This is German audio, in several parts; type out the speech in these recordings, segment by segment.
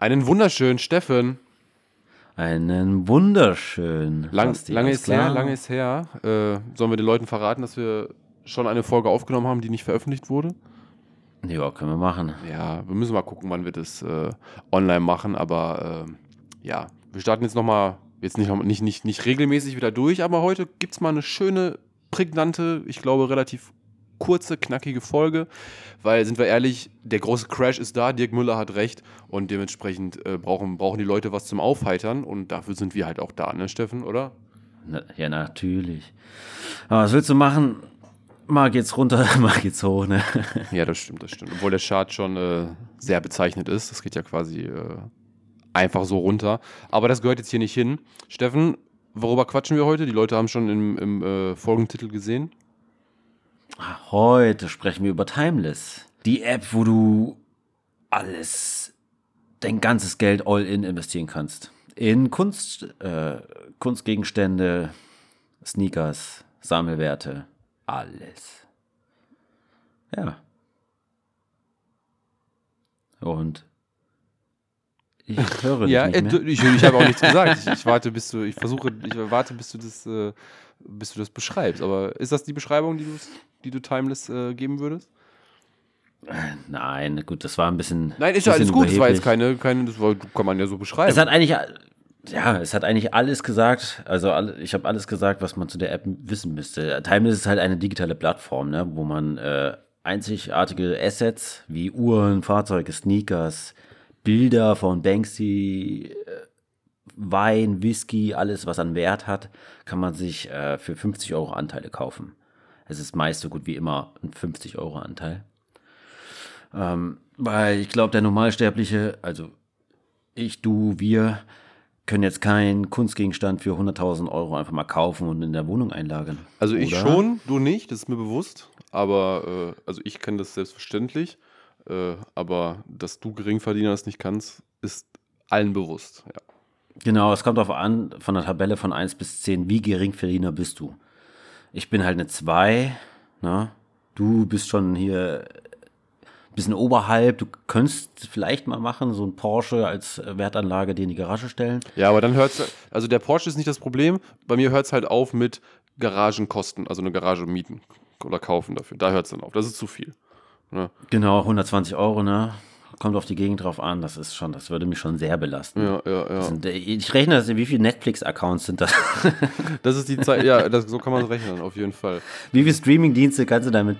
Einen wunderschönen Steffen. Einen wunderschönen. Lang, lange ist her, lange ist her. Äh, sollen wir den Leuten verraten, dass wir schon eine Folge aufgenommen haben, die nicht veröffentlicht wurde? Ja, können wir machen. Ja, wir müssen mal gucken, wann wir das äh, online machen. Aber äh, ja, wir starten jetzt nochmal, jetzt nicht, nicht, nicht, nicht regelmäßig wieder durch, aber heute gibt es mal eine schöne, prägnante, ich glaube relativ kurze, knackige Folge. Weil, sind wir ehrlich, der große Crash ist da, Dirk Müller hat recht und dementsprechend äh, brauchen, brauchen die Leute was zum Aufheitern und dafür sind wir halt auch da, ne, Steffen, oder? Na, ja, natürlich. Aber was willst du machen? Mal geht's runter, mal geht's hoch, ne? Ja, das stimmt, das stimmt. Obwohl der Chart schon äh, sehr bezeichnet ist. Das geht ja quasi äh, einfach so runter. Aber das gehört jetzt hier nicht hin. Steffen, worüber quatschen wir heute? Die Leute haben schon im, im äh, Folgentitel gesehen. Heute sprechen wir über Timeless. Die App, wo du alles, dein ganzes Geld all in investieren kannst. In Kunst, äh, Kunstgegenstände, Sneakers, Sammelwerte, alles. Ja. Und ich höre dich Ja, nicht äh, mehr. du- ich, ich habe auch nichts gesagt. Ich, ich warte, bis du, ich versuche, ich warte, bis du das, äh, bis du das beschreibst. Aber ist das die Beschreibung, die du, die du Timeless äh, geben würdest? Nein, gut, das war ein bisschen. Nein, ist ja alles gut. Das war jetzt keine, keine, das war, kann man ja so beschreiben. Es hat eigentlich, ja, es hat eigentlich alles gesagt. Also alle, ich habe alles gesagt, was man zu der App wissen müsste. Timeless ist halt eine digitale Plattform, ne, wo man äh, einzigartige Assets wie Uhren, Fahrzeuge, Sneakers, Bilder von Banksy, äh, Wein, Whisky, alles, was an Wert hat, kann man sich äh, für 50 Euro Anteile kaufen. Es ist meist so gut wie immer ein 50 Euro Anteil. Ähm, weil ich glaube, der Normalsterbliche, also ich, du, wir, können jetzt keinen Kunstgegenstand für 100.000 Euro einfach mal kaufen und in der Wohnung einlagern. Also ich Oder? schon, du nicht, das ist mir bewusst. Aber, äh, also ich kenne das selbstverständlich. Äh, aber dass du Geringverdiener das nicht kannst, ist allen bewusst. Ja. Genau, es kommt darauf an, von der Tabelle von 1 bis 10, wie geringverdiener bist du. Ich bin halt eine 2, ne? Du bist schon hier ein bisschen oberhalb. Du könntest vielleicht mal machen, so ein Porsche als äh, Wertanlage dir in die Garage stellen. ja, aber dann hört es, also der Porsche ist nicht das Problem. Bei mir hört es halt auf mit Garagenkosten, also eine Garage mieten oder kaufen dafür. Da hört es dann auf. Das ist zu viel. Ne? Genau, 120 Euro, ne? Kommt auf die Gegend drauf an. Das ist schon, das würde mich schon sehr belasten. Ja, ja, ja. Sind, äh, ich rechne das, wie viele Netflix-Accounts sind das? Das ist die Zeit, ja, das, so kann man es rechnen, auf jeden Fall. wie viele Streaming-Dienste kannst du damit,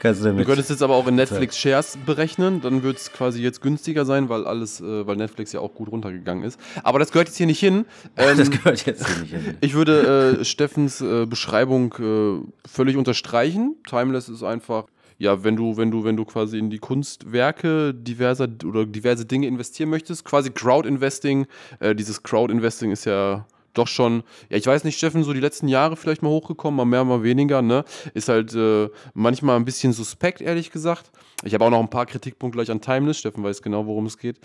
kannst du Du damit könntest jetzt aber auch in Netflix Shares berechnen, dann wird es quasi jetzt günstiger sein, weil alles, äh, weil Netflix ja auch gut runtergegangen ist. Aber das gehört jetzt hier nicht hin. Ähm, Das gehört jetzt hier nicht hin. ich würde äh, Steffens äh, Beschreibung äh, völlig unterstreichen. Timeless ist einfach, ja, wenn du, wenn du, wenn du quasi in die Kunstwerke diverser oder diverse Dinge investieren möchtest, quasi Crowd-Investing. Äh, dieses Crowd-Investing ist ja doch schon, ja, ich weiß nicht, Steffen, so die letzten Jahre vielleicht mal hochgekommen, mal mehr, mal weniger, ne? Ist halt äh, manchmal ein bisschen suspekt, ehrlich gesagt. Ich habe auch noch ein paar Kritikpunkte gleich an Timeless. Steffen weiß genau, worum es geht.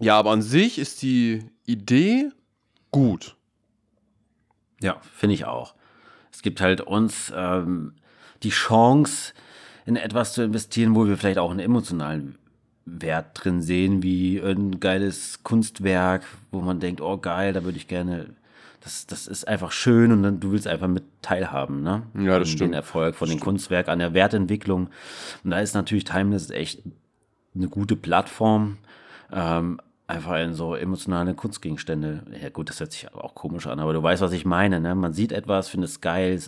Ja, aber an sich ist die Idee gut. Ja, finde ich auch. Es gibt halt uns ähm, die Chance, in etwas zu investieren, wo wir vielleicht auch einen emotionalen Wert drin sehen, wie ein geiles Kunstwerk, wo man denkt, oh geil, da würde ich gerne, das, das ist einfach schön und dann du willst einfach mit teilhaben, ne? Ja, das An stimmt. Den Erfolg von dem Kunstwerk, an der Wertentwicklung. Und da ist natürlich Timeless echt eine gute Plattform, ähm, einfach in so emotionale Kunstgegenstände. Ja gut, das hört sich aber auch komisch an, aber du weißt, was ich meine. Ne? Man sieht etwas, findet es geil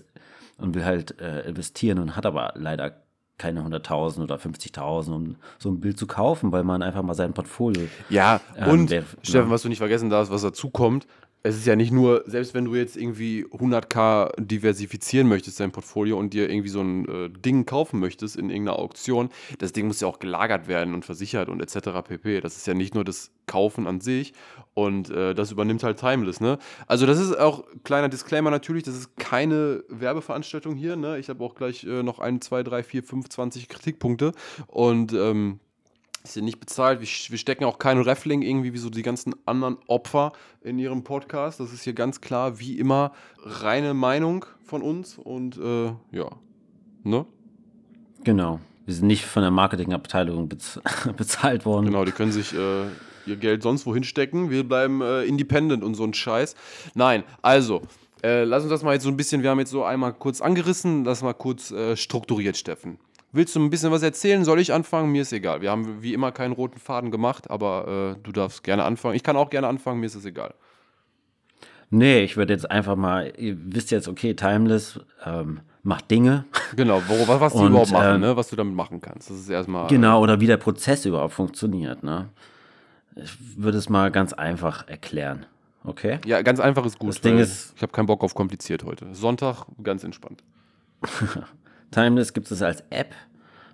und will halt äh, investieren und hat aber leider keine 100.000 oder 50.000, um so ein Bild zu kaufen, weil man einfach mal sein Portfolio. Ja, Ähm, und der- Steffen, ja. was du nicht vergessen darfst, was dazu kommt, es ist ja nicht nur, selbst wenn du jetzt irgendwie 100k diversifizieren möchtest, dein Portfolio und dir irgendwie so ein äh, Ding kaufen möchtest in irgendeiner Auktion, das Ding muss ja auch gelagert werden und versichert und etc. pp. Das ist ja nicht nur das Kaufen an sich und äh, das übernimmt halt Timeless, ne? Also das ist auch, kleiner Disclaimer natürlich, das ist keine Werbeveranstaltung hier, ne? Ich habe auch gleich äh, noch 1, 2, 3, 4, 5, 20 Kritikpunkte und ähm, ist hier nicht bezahlt. Wir, wir stecken auch keinen Raffling irgendwie wie so die ganzen anderen Opfer in ihrem Podcast. Das ist hier ganz klar, wie immer, reine Meinung von uns und äh, ja. Ne? Genau. Wir sind nicht von der Marketingabteilung bez bezahlt worden. Genau, die können sich äh, ihr Geld sonst wohin stecken. Wir bleiben äh, independent und so ein Scheiß. Nein, also, äh, lass uns das mal jetzt so ein bisschen, wir haben jetzt so einmal kurz angerissen, das mal kurz äh, strukturiert, Steffen. Willst du ein bisschen was erzählen? Soll ich anfangen? Mir ist egal. Wir haben wie immer keinen roten Faden gemacht, aber äh, du darfst gerne anfangen. Ich kann auch gerne anfangen, mir ist es egal. Nee, ich würde jetzt einfach mal, ihr wisst jetzt, okay, Timeless ähm, macht Dinge. Genau, wo, was, was die Und, überhaupt machen, ähm, ne? was du damit machen kannst. Das ist erstmal. Genau, oder wie der Prozess überhaupt funktioniert. Ne? Ich würde es mal ganz einfach erklären. Okay? Ja, ganz einfach ist gut. Das Ding ist- ich habe keinen Bock auf kompliziert heute. Sonntag, ganz entspannt. Timeless gibt es als App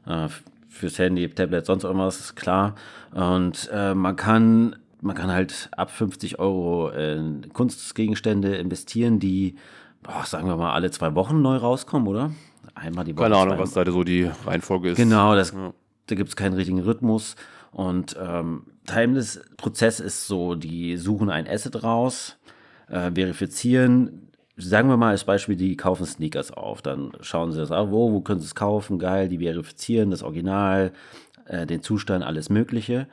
äh, fürs Handy, Tablet, sonst irgendwas, ist klar. Und äh, man kann man kann halt ab 50 Euro in Kunstgegenstände investieren, die, boah, sagen wir mal, alle zwei Wochen neu rauskommen, oder? Einmal die Woche. Keine Ahnung, was da so die Reihenfolge ist. Genau, das, Ja. da gibt es keinen richtigen Rhythmus. Und ähm, Timeless-Prozess ist so, die suchen ein Asset raus, äh, verifizieren, sagen wir mal als Beispiel, die kaufen Sneakers auf. Dann schauen sie das auf, wo, wo können sie es kaufen, geil, die verifizieren das Original, äh, den Zustand, alles Mögliche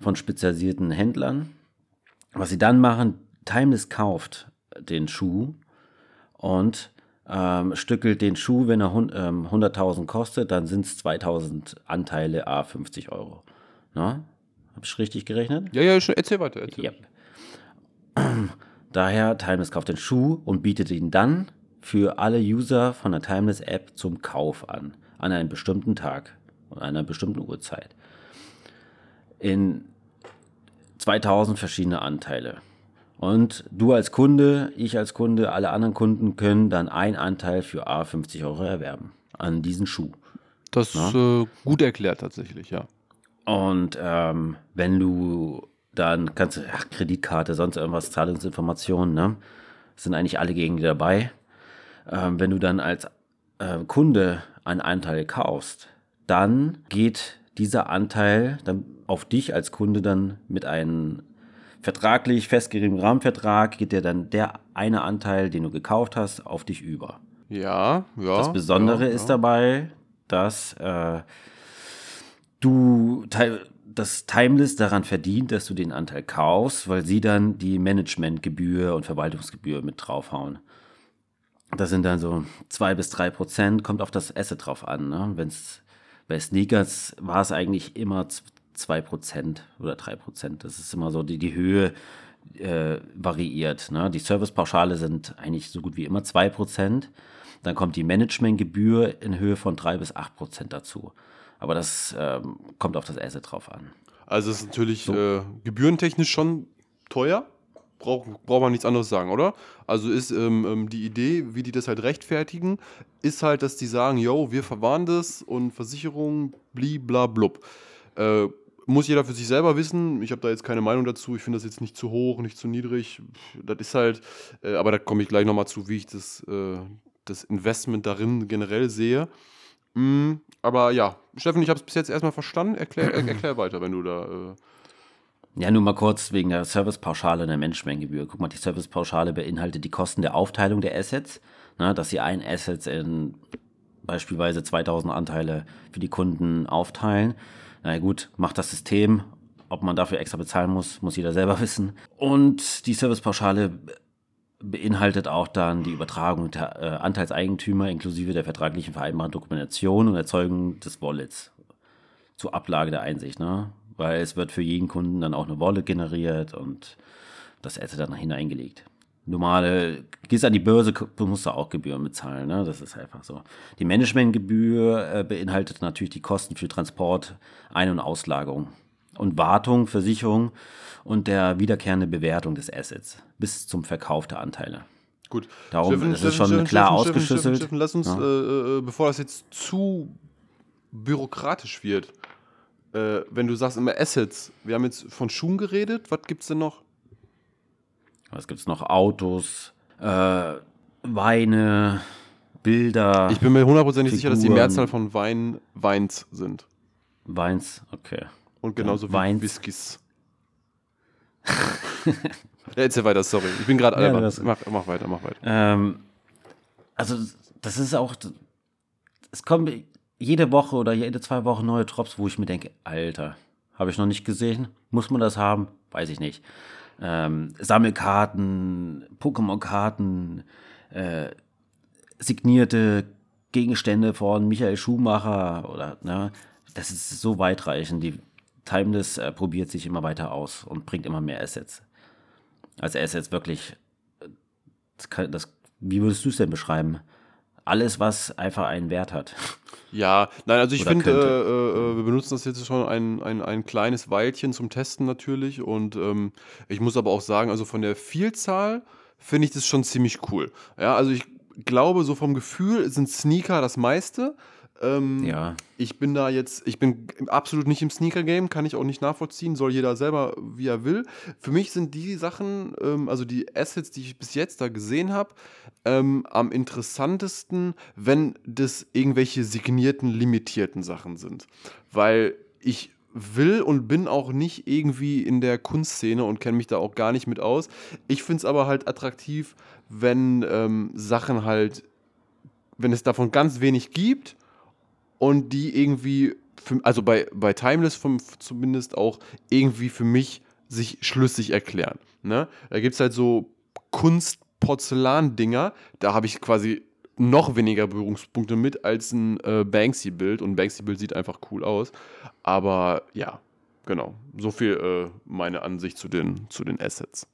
von spezialisierten Händlern. Was sie dann machen, Timeless kauft den Schuh und ähm, stückelt den Schuh, wenn er ähm, 100.000 kostet, dann sind es 2.000 Anteile, a 50 Euro. Ne? Habe ich richtig gerechnet? Ja, ja, schon- erzähl weiter. Erzähl. Yep. Daher, Timeless kauft den Schuh und bietet ihn dann für alle User von der Timeless App zum Kauf an, an einem bestimmten Tag und einer bestimmten Uhrzeit. In 2000 verschiedene Anteile. Und du als Kunde, ich als Kunde, alle anderen Kunden können dann einen Anteil für A 50 Euro erwerben an diesen Schuh. Das ist äh, gut erklärt tatsächlich, ja. Und ähm, wenn du dann kannst du, ach, Kreditkarte, sonst irgendwas, Zahlungsinformationen, ne? Sind eigentlich alle gegen die dabei. Ähm, wenn du dann als äh, Kunde einen Anteil kaufst, dann geht dieser Anteil dann auf dich als Kunde dann mit einem vertraglich festgelegten Rahmenvertrag, geht dir dann der eine Anteil, den du gekauft hast, auf dich über. Ja, ja. Das Besondere ja, ist ja. dabei, dass äh, du ti- das Timeless daran verdient, dass du den Anteil kaufst, weil sie dann die Managementgebühr und Verwaltungsgebühr mit draufhauen. Das sind dann so zwei bis drei Prozent, kommt auf das Asset drauf an. Ne? Wenn's, bei Sneakers war es eigentlich immer zwei Prozent oder drei Prozent. Das ist immer so, die, die Höhe äh, variiert. Ne? Die Servicepauschale sind eigentlich so gut wie immer zwei Prozent. Dann kommt die Managementgebühr in Höhe von drei bis acht Prozent dazu. Aber das ähm, kommt auf das Asset drauf an. Also es ist natürlich äh, gebührentechnisch schon teuer. Braucht braucht man nichts anderes sagen, oder? Also ist ähm, ähm, die Idee, wie die das halt rechtfertigen, ist halt, dass die sagen, yo, wir verwahren das und Versicherung, bliblablub. Äh, muss jeder für sich selber wissen. Ich habe da jetzt keine Meinung dazu. Ich finde das jetzt nicht zu hoch, nicht zu niedrig. Das ist halt, äh, aber da komme ich gleich nochmal zu, wie ich das, äh, das Investment darin generell sehe. Mm, aber ja, Steffen, ich habe es bis jetzt erstmal verstanden. Erklär, er, erklär weiter, wenn du da. Äh, Ja, nur mal kurz wegen der Servicepauschale und der Managementgebühr. Guck mal, die Servicepauschale beinhaltet die Kosten der Aufteilung der Assets, ne, dass sie ein Asset in beispielsweise 2000 Anteile für die Kunden aufteilen. Na gut, macht das System. Ob man dafür extra bezahlen muss, muss jeder selber wissen. Und die Servicepauschale beinhaltet auch dann die Übertragung der äh, Anteilseigentümer inklusive der vertraglichen vereinbarten Dokumentation und Erzeugung des Wallets zur Ablage der Einsicht, ne? Weil es wird für jeden Kunden dann auch eine Wallet generiert und das Asset dann hineingelegt. Normale, gehst an die Börse, musst du auch Gebühren bezahlen, ne? Das ist einfach so. Die Managementgebühr äh, beinhaltet natürlich die Kosten für Transport, Ein- und Auslagerung und Wartung, Versicherung und der wiederkehrende Bewertung des Assets bis zum Verkauf der Anteile. gut. Darum ist es schon klar ausgeschlüsselt. Steffen, lass uns, Ja. äh, äh, bevor das jetzt zu bürokratisch wird, äh, wenn du sagst immer Assets, wir haben jetzt von Schuhen geredet, was gibt es denn noch? Was gibt's noch? Autos, äh, Weine, Bilder, Ich bin mir hundertprozentig sicher, dass die. Mehrzahl von Wein Weins sind. Weins, okay. Und genauso wie. Whiskys. ja, erzähl weiter, sorry. Ich bin gerade. Ja, hast- mach, mach weiter, mach weiter. Ähm, also, das ist auch, es kommen jede Woche oder jede zwei Wochen neue Drops, wo ich mir denke, Alter, Habe ich noch nicht gesehen. Muss man das haben? Weiß ich nicht. Ähm, Sammelkarten, Pokémon-Karten, äh, signierte Gegenstände von Michael Schumacher oder, ne, das ist so weitreichend. Die Timeless äh, probiert sich immer weiter aus und bringt immer mehr Assets. Also Assets wirklich, das, kann, das wie würdest du es denn beschreiben? Alles, was einfach einen Wert hat. Ja, nein, also ich finde, äh, äh, wir benutzen das jetzt schon ein, ein, ein kleines Weilchen zum Testen natürlich. Und ähm, ich muss aber auch sagen, also von der Vielzahl finde ich das schon ziemlich cool. Ja, also ich glaube, so vom Gefühl sind Sneaker das meiste. Ähm, Ja. ich bin da jetzt, ich bin absolut nicht im Sneaker-Game, kann ich auch nicht nachvollziehen, soll jeder selber, wie er will. Für mich sind die Sachen, ähm, also die Assets, die ich bis jetzt da gesehen habe, ähm, am interessantesten, wenn das irgendwelche signierten, limitierten Sachen sind. Weil ich will und bin auch nicht irgendwie in der Kunstszene und kenne mich da auch gar nicht mit aus. Ich finde es aber halt attraktiv, wenn ähm, Sachen halt, wenn es davon ganz wenig gibt und die irgendwie, für, also bei, bei Timeless vom, zumindest auch irgendwie für mich sich schlüssig erklären. Ne? Da gibt es halt so Kunst-Porzellan-Dinger, da habe ich quasi noch weniger Berührungspunkte mit als ein äh, Banksy-Bild und Banksy-Bild sieht einfach cool aus. Aber ja, genau. So viel äh, meine Ansicht zu den, zu den Assets.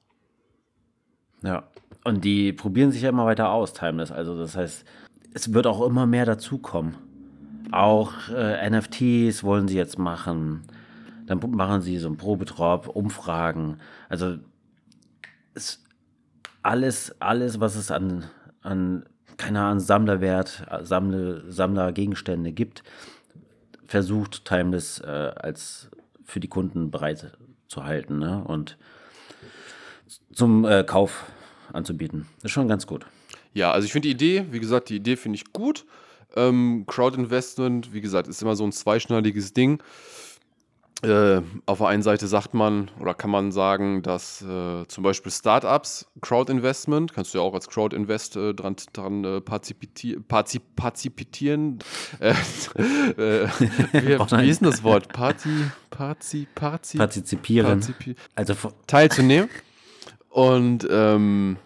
Ja. Und die probieren sich ja immer weiter aus, Timeless. Also das heißt, es wird auch immer mehr dazukommen. Auch äh, NFTs wollen sie jetzt machen. Dann machen sie so einen Probetrop, Umfragen. Also es, alles, alles, was es an, an keine Ahnung, Sammlerwert, Sammler, Sammlergegenstände gibt, versucht Timeless äh, als für die Kunden bereit zu halten ne? und zum äh, Kauf anzubieten. Das ist schon ganz gut. Ja, also ich finde die Idee, wie gesagt, die Idee finde ich gut. Ähm, Crowd-Investment, wie gesagt, ist immer so ein zweischneidiges Ding. Äh, auf der einen Seite sagt man oder kann man sagen, dass äh, zum Beispiel Startups Crowd-Investment, kannst du ja auch als Crowd-Invest äh, dran, dran äh, partizipati parzi partizipitieren. Äh, äh, wie, wie ist denn das Wort? Parti, parzi, parzi, Partizipieren. partizipi Also, teilzunehmen. Und ähm,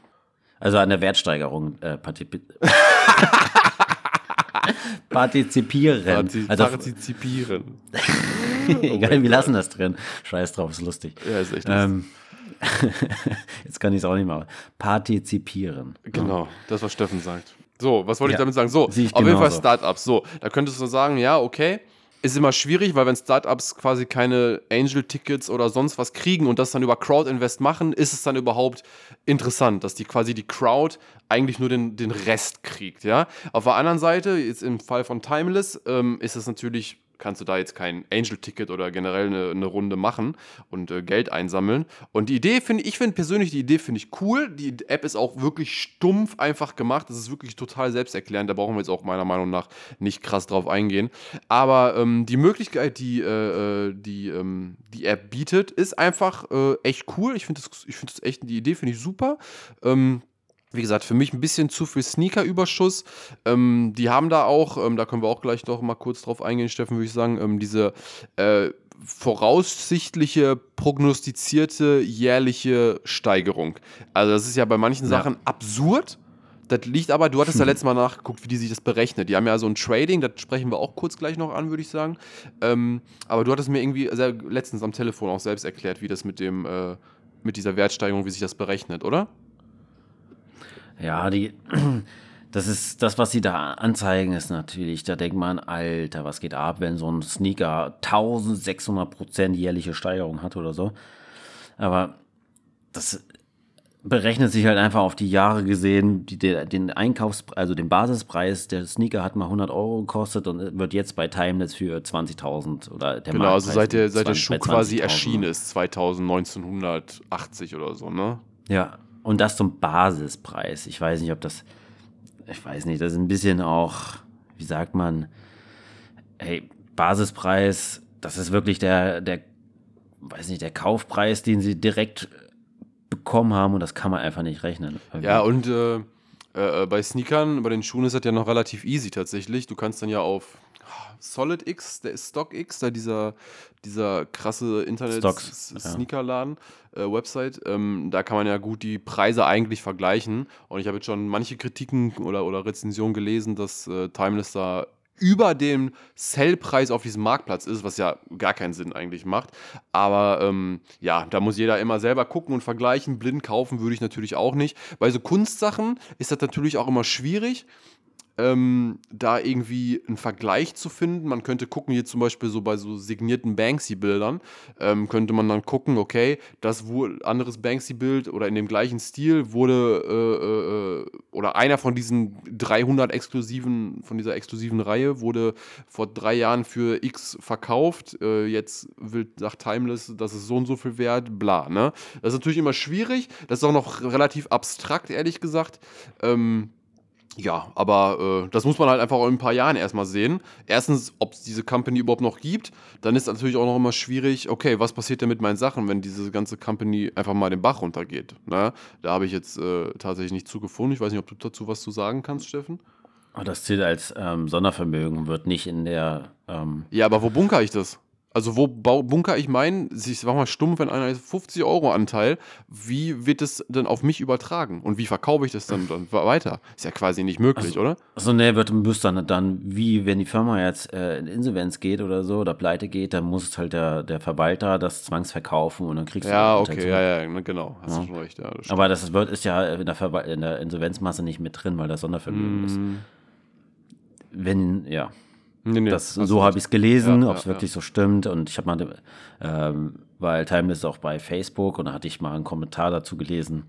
also an der Wertsteigerung äh, partizip partizipieren. parti also, partizipieren. egal, wir lassen das drin. Scheiß drauf, ist lustig. Ja, ist echt lustig. Ähm, jetzt kann ich es auch nicht mehr. Partizipieren. Genau, das, was Steffen sagt. So, was wollte ich Ja, damit sagen? So, ich auf jeden Fall genauso. Startups. So, da könntest du sagen, ja, okay. Ist immer schwierig, weil wenn Startups quasi keine Angel-Tickets oder sonst was kriegen und das dann über Crowd-Invest machen, ist es dann überhaupt interessant, dass die quasi die Crowd eigentlich nur den, den Rest kriegt, ja. Auf der anderen Seite, jetzt im Fall von Timeless, ähm, ist es natürlich, kannst du da jetzt kein Angel-Ticket oder generell eine, eine Runde machen und äh, Geld einsammeln. Und die Idee finde ich, finde persönlich die Idee finde ich cool. Die App ist auch wirklich stumpf einfach gemacht. Das ist wirklich total selbsterklärend. Da brauchen wir jetzt auch meiner Meinung nach nicht krass drauf eingehen. Aber ähm, die Möglichkeit, die äh, äh, die, ähm, die App bietet, ist einfach äh, echt cool. Ich finde das, ich finde das echt, die Idee finde ich super. Ähm, wie gesagt, für mich ein bisschen zu viel Sneaker-Überschuss. Ähm, die haben da auch, ähm, da können wir auch gleich noch mal kurz drauf eingehen, Steffen, würde ich sagen, ähm, diese äh, voraussichtliche, prognostizierte jährliche Steigerung. Also das ist ja bei manchen Ja. Sachen absurd. Das liegt aber, du hattest ja letztes Mal nachgeguckt, wie die sich das berechnet. Die haben ja so ein Trading, das sprechen wir auch kurz gleich noch an, würde ich sagen. Ähm, aber du hattest mir irgendwie sehr, letztens am Telefon auch selbst erklärt, wie das mit dem, äh, mit dieser Wertsteigerung, wie sich das berechnet, oder? Ja, die, das ist das, was sie da anzeigen, ist natürlich, da denkt man, Alter, was geht ab, wenn so ein Sneaker 1600 Prozent jährliche Steigerung hat oder so. Aber das berechnet sich halt einfach auf die Jahre gesehen, die, der, den Einkaufs-, also den Basispreis, der Sneaker hat mal 100 Euro gekostet und wird jetzt bei Timeless für 20.000 oder der Genau, also Marktpreis seit der, seit der 20 Schuh bei quasi 20.000. erschienen ist, 2080 oder so, ne? Ja, und das zum Basispreis. Ich weiß nicht, ob das, ich weiß nicht, das ist ein bisschen auch, wie sagt man, hey, Basispreis, das ist wirklich der, der, weiß nicht, der Kaufpreis, den sie direkt bekommen haben und das kann man einfach nicht rechnen. Ja, und äh, Äh, äh, bei Sneakern, bei den Schuhen ist das ja noch relativ easy tatsächlich. Du kannst dann ja auf Solid X, der ist Stock X, da dieser, dieser krasse Internet-Sneakerladen, ja. äh, Website, ähm, da kann man ja gut die Preise eigentlich vergleichen. Und ich habe jetzt schon manche Kritiken oder, oder Rezensionen gelesen, dass äh, Timeless da über dem Sellpreis auf diesem Marktplatz ist, was ja gar keinen Sinn eigentlich macht. Aber ähm, ja, da muss jeder immer selber gucken und vergleichen. Blind kaufen würde ich natürlich auch nicht. Bei so Kunstsachen ist das natürlich auch immer schwierig ähm, da irgendwie einen Vergleich zu finden. Man könnte gucken, hier zum Beispiel so bei so signierten Banksy-Bildern, ähm, könnte man dann gucken, okay, das anderes Banksy-Bild oder in dem gleichen Stil wurde äh, äh, oder einer von diesen 300 exklusiven, von dieser exklusiven Reihe wurde vor drei Jahren für X verkauft. Äh, jetzt will, sagt Timeless, das ist so und so viel wert, bla, ne? Das ist natürlich immer schwierig. Das ist auch noch relativ abstrakt, ehrlich gesagt. Ähm, ja, aber äh, das muss man halt einfach in ein paar Jahren erstmal sehen. Erstens, ob es diese Company überhaupt noch gibt. Dann ist natürlich auch noch immer schwierig, okay, was passiert denn mit meinen Sachen, wenn diese ganze Company einfach mal den Bach runtergeht. Ne? Da habe ich jetzt äh, tatsächlich nicht zugefunden. Ich weiß nicht, ob du dazu was zu sagen kannst, Steffen. Das Ziel als ähm, Sondervermögen wird nicht in der. Ähm ja, aber wo bunker ich das? Also wo bunker ich meinen, ich sag mal stumpf, wenn einer 50 Euro Anteil, wie wird es denn auf mich übertragen? Und wie verkaufe ich das dann, dann weiter? Ist ja quasi nicht möglich, also, oder? Also ne, wird müsste dann, dann, wie wenn die Firma jetzt äh, in Insolvenz geht oder so oder pleite geht, dann muss halt der, der Verwalter das zwangsverkaufen und dann kriegst du Ja, okay, ja, ja, ne, genau, hast ja. du schon recht. Ja, das Aber das wird, ist ja in der, in der Insolvenzmasse nicht mit drin, weil das Sondervermögen mm. ist. Wenn, ja. Nee, nee, das, so habe ich es gelesen, ja, ob es ja, wirklich ja. so stimmt. Und ich habe mal, ähm, weil Timeless auch bei Facebook und da hatte ich mal einen Kommentar dazu gelesen.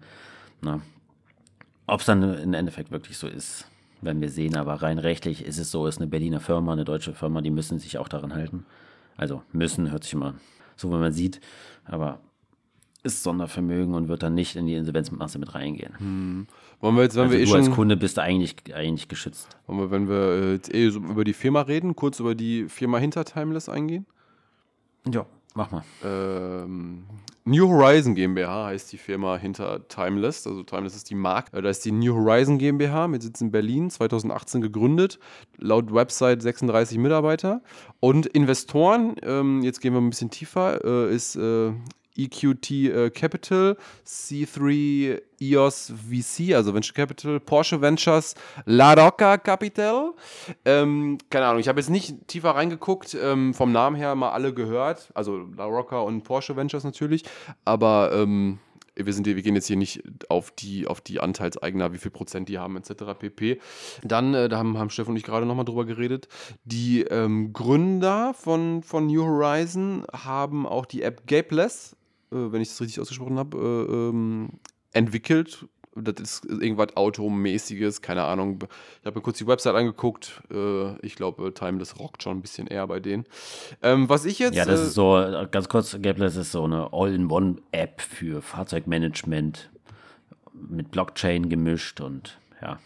Ob es dann im Endeffekt wirklich so ist, werden wir sehen. Aber rein rechtlich ist es so, ist eine Berliner Firma, eine deutsche Firma, die müssen sich auch daran halten. Also müssen, hört sich immer so, wenn man sieht. Aber ist Sondervermögen und wird dann nicht in die Insolvenzmasse mit reingehen. Hm. Wollen wir jetzt, wenn also wir eh du als Kunde bist eigentlich, eigentlich geschützt. Wollen wir, wenn wir jetzt eh so über die Firma reden, kurz über die Firma hinter Timeless eingehen? Ja, mach mal. Ähm, New Horizon GmbH heißt die Firma hinter Timeless. Also Timeless ist die Marke. Äh, da ist die New Horizon GmbH mit Sitz in Berlin, 2018 gegründet. Laut Website 36 Mitarbeiter. Und Investoren, ähm, jetzt gehen wir ein bisschen tiefer, äh, ist äh, EQT äh, Capital, C3 EOS VC, also Venture Capital, Porsche Ventures, La Rocca Capital. Ähm, keine Ahnung, ich habe jetzt nicht tiefer reingeguckt, ähm, vom Namen her mal alle gehört, also La Rocca und Porsche Ventures natürlich, aber ähm, wir, sind, wir gehen jetzt hier nicht auf die, auf die Anteilseigner, wie viel Prozent die haben, etc. pp. Dann, äh, da haben, haben Steff und ich gerade nochmal drüber geredet, die ähm, Gründer von, von New Horizon haben auch die App Gapeless wenn ich das richtig ausgesprochen habe, äh, ähm, entwickelt. Das ist irgendwas Automäßiges, keine Ahnung. Ich habe mir kurz die Website angeguckt. Äh, ich glaube, Timeless rockt schon ein bisschen eher bei denen. Ähm, was ich jetzt. Ja, das ist so, ganz kurz, Gapless ist so eine All-in-One-App für Fahrzeugmanagement mit Blockchain gemischt und ja.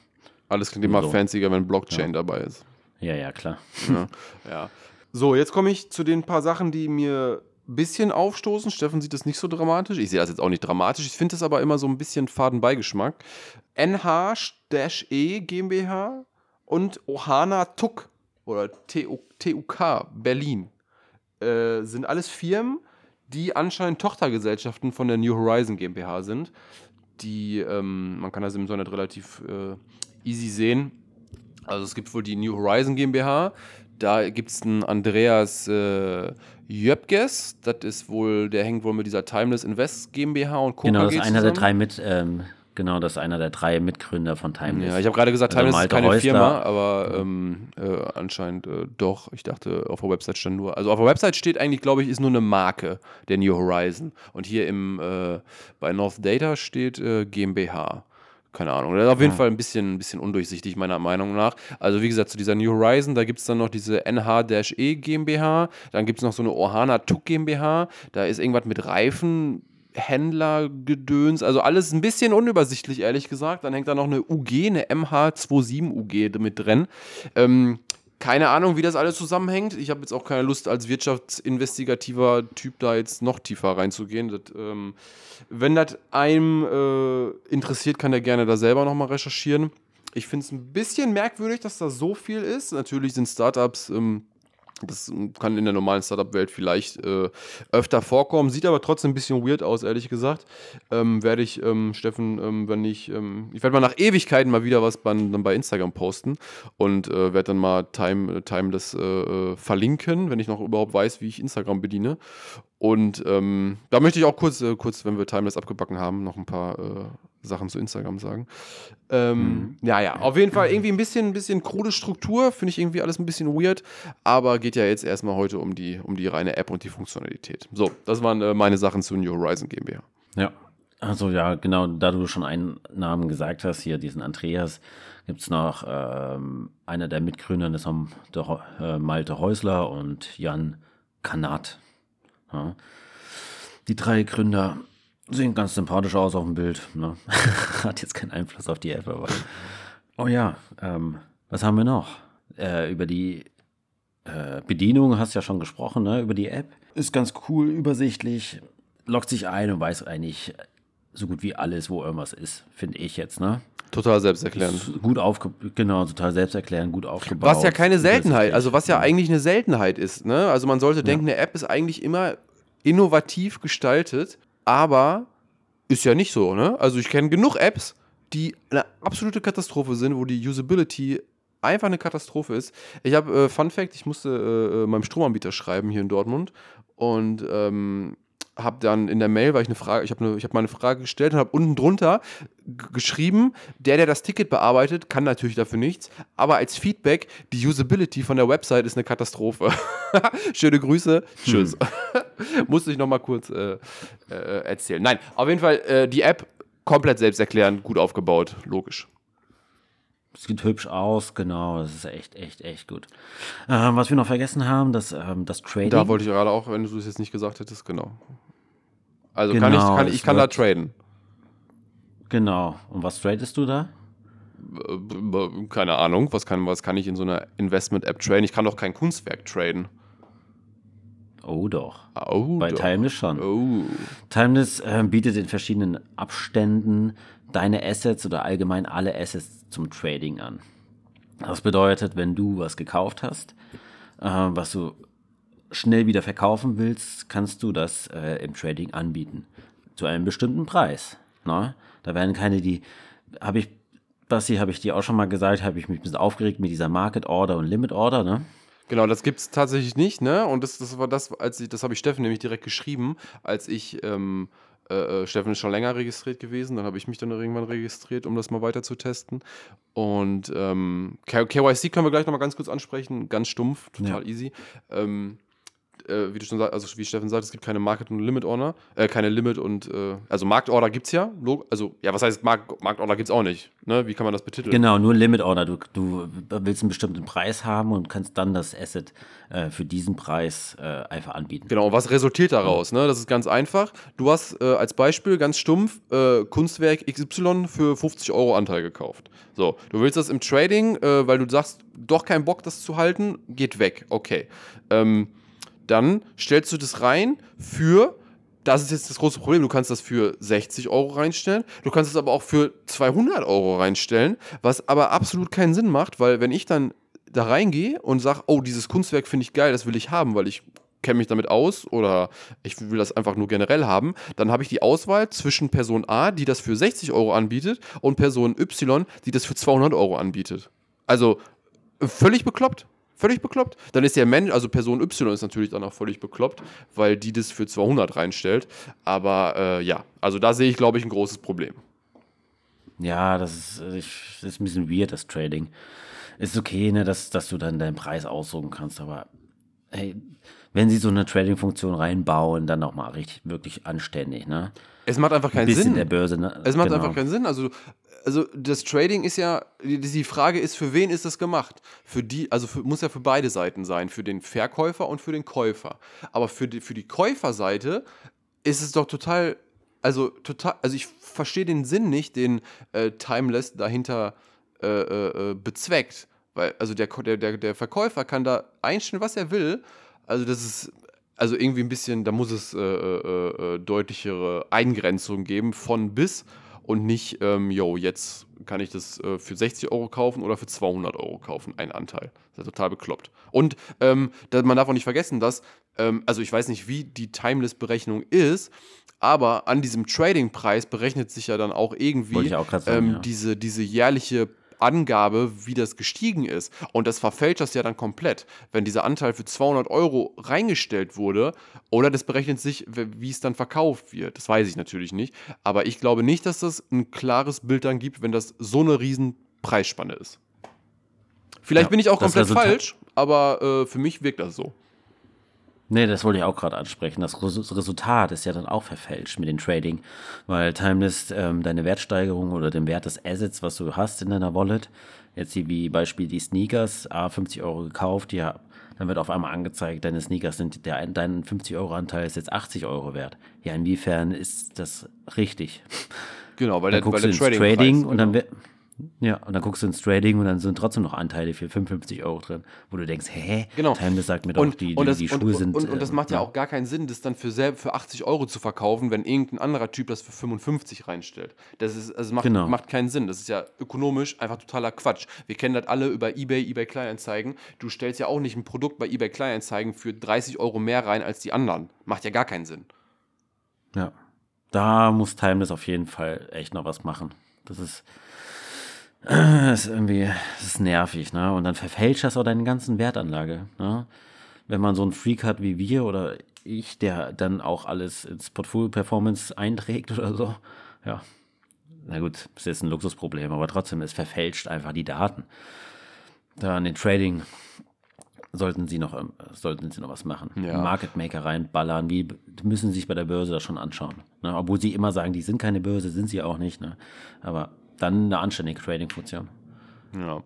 Alles klingt immer so. fancier, wenn Blockchain ja. dabei ist. Ja, ja, klar. Ja, ja. So, jetzt komme ich zu den paar Sachen, die mir bisschen aufstoßen. Steffen sieht das nicht so dramatisch. Ich sehe das jetzt auch nicht dramatisch. Ich finde das aber immer so ein bisschen Fadenbeigeschmack. NH-E GmbH und Ohana Tuk oder TUK Berlin äh, sind alles Firmen, die anscheinend Tochtergesellschaften von der New Horizon GmbH sind. Die, ähm, man kann das im Internet relativ äh, easy sehen. Also es gibt wohl die New Horizon GmbH, da gibt es einen Andreas äh, Jöpges, das ist wohl, der hängt wohl mit dieser Timeless Invest GmbH und Co. Genau, das ist einer zusammen. der drei mit, ähm, genau, das ist einer der drei Mitgründer von Timeless. Ja, ich habe gerade gesagt, also Timeless ist keine Häusler. Firma, aber ähm, äh, anscheinend äh, doch. Ich dachte, auf der Website stand nur, also auf der Website steht eigentlich, glaube ich, ist nur eine Marke der New Horizon. Und hier im, äh, bei North Data steht äh, GmbH keine Ahnung. Das ist auf jeden ja. Fall ein bisschen, ein bisschen undurchsichtig, meiner Meinung nach. Also, wie gesagt, zu dieser New Horizon, da gibt es dann noch diese NH-E GmbH, dann gibt es noch so eine Ohana Tuk GmbH, da ist irgendwas mit Reifen. Händlergedöns, also alles ein bisschen unübersichtlich, ehrlich gesagt. Dann hängt da noch eine UG, eine MH27 UG mit drin. Ähm, keine Ahnung, wie das alles zusammenhängt. Ich habe jetzt auch keine Lust, als wirtschaftsinvestigativer Typ da jetzt noch tiefer reinzugehen. Das, ähm, wenn das einem äh, interessiert, kann der gerne da selber nochmal recherchieren. ich finde es ein bisschen merkwürdig, dass da so viel ist. Natürlich sind Startups ähm, das kann in der normalen Startup-Welt vielleicht äh, öfter vorkommen, sieht aber trotzdem ein bisschen weird aus, ehrlich gesagt. Ähm, werde ich, ähm, Steffen, ähm, wenn ich, ähm, ich werde mal nach Ewigkeiten mal wieder was bei, dann bei Instagram posten und äh, werde dann mal Time, Timeless äh, äh, verlinken, wenn ich noch überhaupt weiß, wie ich Instagram bediene. Und ähm, da möchte ich auch kurz, äh, kurz, wenn wir Timeless abgebacken haben, noch ein paar äh, Sachen zu Instagram sagen. Ähm, mhm. Ja, ja, auf jeden Fall irgendwie ein bisschen, ein bisschen krude Struktur, finde ich irgendwie alles ein bisschen weird, aber geht ja jetzt erstmal heute um die, um die reine App und die Funktionalität. So, das waren äh, meine Sachen zu New Horizon GmbH. Ja. Also ja, genau, da du schon einen Namen gesagt hast, hier diesen Andreas, gibt es noch ähm, einer der Mitgründer, das haben der, äh, Malte Häusler und Jan Kanat. Ja. Die drei Gründer Sehen ganz sympathisch aus auf dem Bild. Ne? Hat jetzt keinen Einfluss auf die App, aber. Oh ja, ähm, was haben wir noch? Äh, über die äh, Bedienung hast du ja schon gesprochen, ne? Über die App. Ist ganz cool, übersichtlich. Loggt sich ein und weiß eigentlich so gut wie alles, wo irgendwas ist, finde ich jetzt, ne? Total selbsterklärend. Gut aufgebaut, genau, total selbsterklärend, gut aufgebaut. Was ja keine Seltenheit, also was ja eigentlich eine Seltenheit ist, ne? Also man sollte ja. denken, eine App ist eigentlich immer innovativ gestaltet aber ist ja nicht so, ne? Also ich kenne genug Apps, die eine absolute Katastrophe sind, wo die Usability einfach eine Katastrophe ist. Ich habe, äh, Fun Fact, ich musste äh, äh meinem Stromanbieter schreiben hier in Dortmund und ähm, habe dann in der Mail, weil ich eine Frage, ich habe eine, hab meine Frage gestellt und habe unten drunter geschrieben, der, der das Ticket bearbeitet, kann natürlich dafür nichts, aber als Feedback, die Usability von der Website ist eine Katastrophe. Schöne Grüße, tschüss. Hm. Musste ich nochmal kurz äh, äh, erzählen. Nein, auf jeden Fall, äh, die App komplett selbsterklärend, gut aufgebaut, logisch. Sieht hübsch aus, genau. Das ist echt, echt, echt gut. Ähm, was wir noch vergessen haben, das, ähm, das Trading. Da wollte ich gerade auch, wenn du es jetzt nicht gesagt hättest, genau. Also genau, kann ich, kann, ich kann da traden. Genau. Und was tradest du da? Keine Ahnung. Was kann, was kann ich in so einer Investment-App traden? Ich kann doch kein Kunstwerk traden. Oh doch. Oh Bei doch. Timeless schon. Oh. Timeless äh, bietet in verschiedenen Abständen deine Assets oder allgemein alle Assets zum Trading an. Das bedeutet, wenn du was gekauft hast, äh, was du schnell wieder verkaufen willst, kannst du das äh, im Trading anbieten. Zu einem bestimmten Preis. Ne? Da werden keine, die, habe ich, Basti, habe ich dir auch schon mal gesagt, habe ich mich ein bisschen aufgeregt mit dieser Market Order und Limit Order, ne? Genau, das gibt es tatsächlich nicht, ne? Und das, das war das, als ich, das habe ich Steffen nämlich direkt geschrieben, als ich ähm, äh, äh, Steffen ist schon länger registriert gewesen, dann habe ich mich dann irgendwann registriert, um das mal weiter zu testen. Und ähm, KYC können wir gleich nochmal ganz kurz ansprechen, ganz stumpf, total ja. easy. Ähm, äh, wie du schon sagst, also wie Steffen sagt, es gibt keine Market und Limit Order, äh, keine Limit und, äh, also Marktorder gibt es ja, also, ja, was heißt Mark Marktorder gibt es auch nicht, ne? Wie kann man das betiteln? Genau, nur Limit Order, du, du willst einen bestimmten Preis haben und kannst dann das Asset äh, für diesen Preis äh, einfach anbieten. Genau, und was resultiert daraus, ne? Das ist ganz einfach, du hast äh, als Beispiel ganz stumpf Kunstwerk XY für 50 Euro Anteil gekauft. So, du willst das im Trading, weil du sagst, doch keinen Bock, das zu halten, geht weg, okay. Ähm, dann stellst du das rein für, das ist jetzt das große Problem, du kannst das für 60 Euro reinstellen, du kannst es aber auch für 200 Euro reinstellen, was aber absolut keinen Sinn macht, weil wenn ich dann da reingehe und sage, oh, dieses Kunstwerk finde ich geil, das will ich haben, weil ich kenne mich damit aus oder ich will das einfach nur generell haben, dann habe ich die Auswahl zwischen Person A, die das für 60 Euro anbietet, und Person Y, die das für 200 Euro anbietet. Also völlig bekloppt. Völlig bekloppt. Dann ist der Mensch, also Person Y ist natürlich dann auch völlig bekloppt, weil die das für 200 reinstellt. Aber äh, ja, also da sehe ich, glaube ich, ein großes Problem. Ja, das ist, das ist ein bisschen weird, das Trading. Ist okay, ne, dass, dass du dann deinen Preis aussuchen kannst, aber hey, wenn sie so eine Trading-Funktion reinbauen, dann auch mal richtig, wirklich anständig, ne? Es macht einfach keinen Sinn. in der Börse, ne? Es macht genau. einfach keinen Sinn. Also also das Trading ist ja, die Frage ist, für wen ist das gemacht? Für die, also für, muss ja für beide Seiten sein, für den Verkäufer und für den Käufer. Aber für die, für die Käuferseite ist es doch total, also total, also ich verstehe den Sinn nicht, den äh, Timeless dahinter äh, äh, äh bezweckt. Weil, also der, der, der Verkäufer kann da einstellen, was er will. Also das ist, also irgendwie ein bisschen, da muss es äh, äh, deutlichere Eingrenzungen geben von bis und nicht, ähm, yo, jetzt kann ich das äh, für 60 Euro kaufen oder für 200 Euro kaufen, ein Anteil. Das ist ja total bekloppt. Und ähm, man darf auch nicht vergessen, dass, ähm, also ich weiß nicht, wie die Timeless-Berechnung ist, aber an diesem Trading-Preis berechnet sich ja dann auch irgendwie auch sagen, ähm, ja. diese, diese jährliche Angabe, wie das gestiegen ist. Und das verfälscht das ja dann komplett. Wenn dieser Anteil für 200 Euro reingestellt wurde, oder das berechnet sich, wie es dann verkauft wird. Das weiß ich natürlich nicht. Aber ich glaube nicht, dass das ein klares Bild dann gibt, wenn das so eine riesen Preisspanne ist. Vielleicht Ja, bin ich auch komplett falsch, aber äh, für mich wirkt das so. Nee, das wollte ich auch gerade ansprechen. Das Res- Resultat ist ja dann auch verfälscht mit dem Trading, weil Timeless ähm, deine Wertsteigerung oder den Wert des Assets, was du hast in deiner Wallet, jetzt wie Beispiel die Sneakers, A 50 Euro gekauft, ja, dann wird auf einmal angezeigt, deine Sneakers sind, der, dein 50 Euro Anteil ist jetzt 80 Euro wert. Ja, inwiefern ist das richtig? Genau, weil Dann der, weil guckst du der ins Trading, Trading und dann wird, ja, und dann guckst du ins Trading und dann sind trotzdem noch Anteile für 55 Euro drin, wo du denkst, hä, Genau. Timeless sagt mir doch, und, die, und die, das, die Schuhe und, sind. Und, und das äh, macht ja auch gar keinen Sinn, das dann für, selb, für 80 Euro zu verkaufen, wenn irgendein anderer Typ das für 55 reinstellt. Das ist, also macht, Genau. macht keinen Sinn. Das ist ja ökonomisch einfach totaler Quatsch. Wir kennen das alle über Ebay, Ebay Kleinanzeigen. Du stellst ja auch nicht ein Produkt bei Ebay Kleinanzeigen für 30 Euro mehr rein als die anderen. Macht ja gar keinen Sinn. Ja. Da muss Timeless auf jeden Fall echt noch was machen. Das ist, das ist irgendwie, das ist nervig, ne? Und dann verfälscht das auch deine ganzen Wertanlage, ne? Wenn man so einen Freak hat wie wir oder ich, der dann auch alles ins Portfolio Performance einträgt oder so, ja. Na gut, ist jetzt ein Luxusproblem, aber trotzdem, es verfälscht einfach die Daten. Da an den Trading sollten sie noch, ähm, sollten sie noch was machen. Ja. Market Maker reinballern, wie müssen sich bei der Börse das schon anschauen. Ne? Obwohl sie immer sagen, die sind keine Börse, sind sie auch nicht. Ne? Aber dann eine anständige Trading-Funktion. Ja.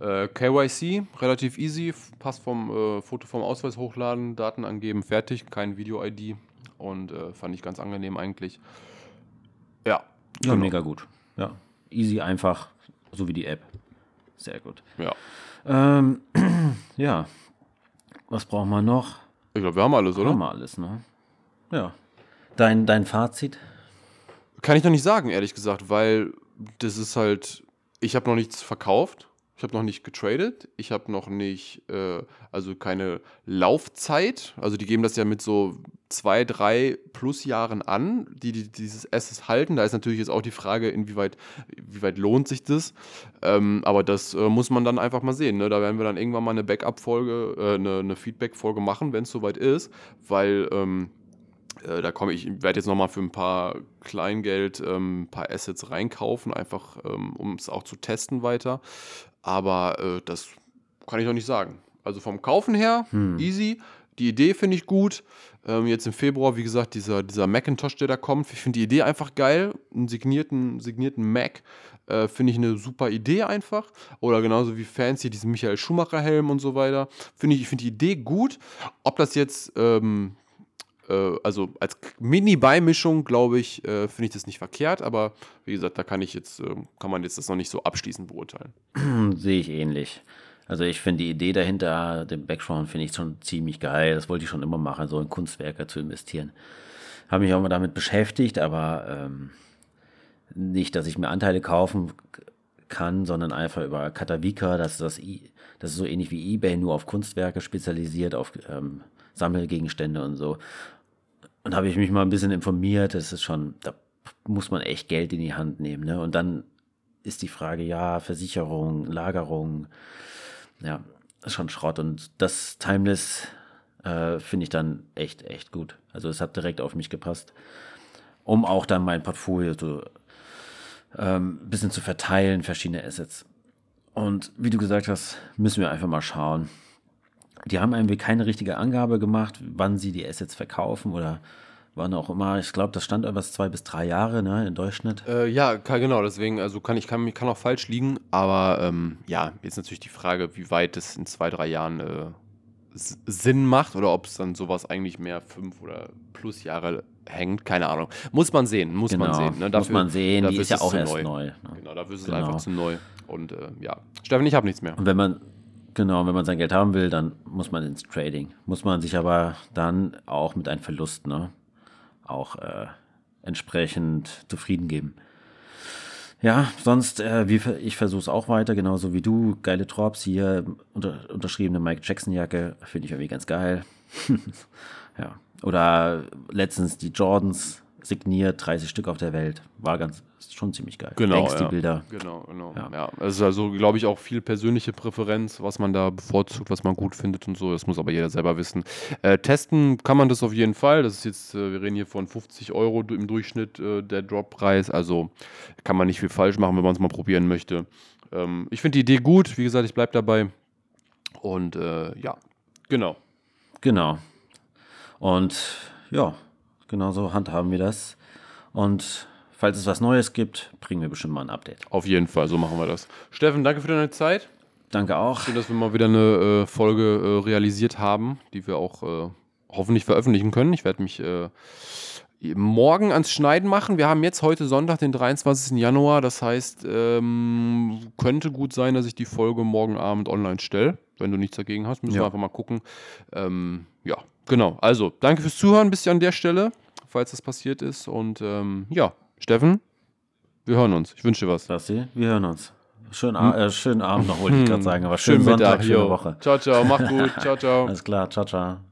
Äh, KYC, relativ easy. Pass vom äh, Foto vom Ausweis hochladen, Daten angeben, fertig. Kein Video-ID. Und äh, fand ich ganz angenehm eigentlich. Ja. Ja, genau. mega gut. Ja. Easy, einfach, so wie die App. Sehr gut. Ja. Ähm, ja. Was brauchen wir noch? Ich glaube, wir haben alles, oder? Haben wir alles, ne? Ja. Dein, dein Fazit? Kann ich noch nicht sagen, ehrlich gesagt, weil das ist halt, ich habe noch nichts verkauft, ich habe noch nicht getradet, ich habe noch nicht, äh, also keine Laufzeit, also die geben das ja mit so zwei, drei plus Jahren an, die, die dieses Asset halten. Da ist natürlich jetzt auch die Frage, inwieweit, inwieweit lohnt sich das. Ähm, aber das äh, muss man dann einfach mal sehen. Ne? Da werden wir dann irgendwann mal eine Backup-Folge, äh, eine, eine Feedback-Folge machen, wenn es soweit ist, weil ähm, äh, da komme ich, werde jetzt nochmal für ein paar Kleingeld ähm, ein paar Assets reinkaufen, einfach ähm, um es auch zu testen weiter. Aber äh, das kann ich noch nicht sagen. Also vom Kaufen her, easy. Die Idee finde ich gut. Ähm, jetzt im Februar, wie gesagt, dieser, dieser Macintosh, der da kommt, ich finde die Idee einfach geil. Einen signierten, signierten Mac äh, finde ich eine super Idee einfach. Oder genauso wie Fancy, diesen Michael Schumacher-Helm und so weiter. Finde ich, ich finde die Idee gut. Ob das jetzt ähm, äh, also als Mini-Beimischung, glaube ich, äh, finde ich das nicht verkehrt, aber wie gesagt, da kann ich jetzt, äh, kann man jetzt das noch nicht so abschließend beurteilen. Sehe ich ähnlich. Also ich finde die Idee dahinter, den Background finde ich schon ziemlich geil. Das wollte ich schon immer machen, so in Kunstwerke zu investieren. Habe mich auch mal damit beschäftigt, aber ähm, nicht, dass ich mir Anteile kaufen kann, sondern einfach über Katawika, das ist, das, das ist so ähnlich wie eBay, nur auf Kunstwerke spezialisiert, auf ähm, Sammelgegenstände und so. Und habe ich mich mal ein bisschen informiert, das ist schon, da muss man echt Geld in die Hand nehmen. Ne? Und dann ist die Frage, ja, Versicherung, Lagerung, ja, ist schon Schrott. Und das Timeless äh, finde ich dann echt, echt gut. Also es hat direkt auf mich gepasst, um auch dann mein Portfolio so ähm, ein bisschen zu verteilen, verschiedene Assets. Und wie du gesagt hast, müssen wir einfach mal schauen. Die haben irgendwie keine richtige Angabe gemacht, wann sie die Assets verkaufen oder wann auch immer. Ich glaube, das stand etwas zwei bis drei Jahre ne, im Durchschnitt. Äh, ja, kann, genau, deswegen, also kann ich kann, kann auch falsch liegen, aber ähm, ja, jetzt natürlich die Frage, wie weit es in zwei, drei Jahren äh, Sinn macht oder ob es dann sowas eigentlich mehr fünf oder plus Jahre hängt, keine Ahnung. Muss man sehen, muss man Genau, sehen. Ne? muss man sehen, die ist ja es auch erst neu, ne? Genau, dafür ist es Genau. einfach zu neu. Und äh, ja, Steffen, ich habe nichts mehr. Und wenn man, genau, wenn man sein Geld haben will, dann muss man ins Trading. Muss man sich aber dann auch mit einem Verlust, ne, auch äh, entsprechend zufrieden geben. Ja, sonst, äh, wie, ich versuche es auch weiter, genauso wie du. Geile Drops hier, unter, unterschriebene Mike Jackson-Jacke, finde ich irgendwie ganz geil. ja. Oder letztens die Jordans signiert, 30 Stück auf der Welt. War ganz, schon ziemlich geil. Genau, Banks, die ja. Bilder. Genau, genau. Ja. Ja. Es ist also, glaube ich, auch viel persönliche Präferenz, was man da bevorzugt, was man gut findet und so. Das muss aber jeder selber wissen. Äh, testen kann man das auf jeden Fall. Das ist jetzt, äh, wir reden hier von 50 Euro im Durchschnitt äh, der Droppreis. Also kann man nicht viel falsch machen, wenn man es mal probieren möchte. Ähm, ich finde die Idee gut. Wie gesagt, ich bleibe dabei. Und äh, ja, genau. Genau. Und ja, genau so handhaben wir das. Und falls es was Neues gibt, bringen wir bestimmt mal ein Update. Auf jeden Fall, so machen wir das. Steffen, danke für deine Zeit. Danke auch. Schön, dass wir mal wieder eine äh, Folge äh, realisiert haben, die wir auch äh, hoffentlich veröffentlichen können. Ich werde mich äh, morgen ans Schneiden machen. Wir haben jetzt heute Sonntag, den 23. Januar. Das heißt, ähm, könnte gut sein, dass ich die Folge morgen Abend online stelle. Wenn du nichts dagegen hast, müssen Ja. wir einfach mal gucken. Ähm, ja, genau. Also, danke fürs Zuhören bis an der Stelle, falls das passiert ist. Und ähm, ja, Steffen, wir hören uns. Ich wünsche dir was. Basti, wir hören uns. Schönen, A äh, schönen Abend noch, wollte ich gerade sagen, aber schönen Schönen Sonntag, Mittag, schöne jo. Woche. Ciao, ciao. Mach gut. ciao, ciao. Alles klar, ciao, ciao.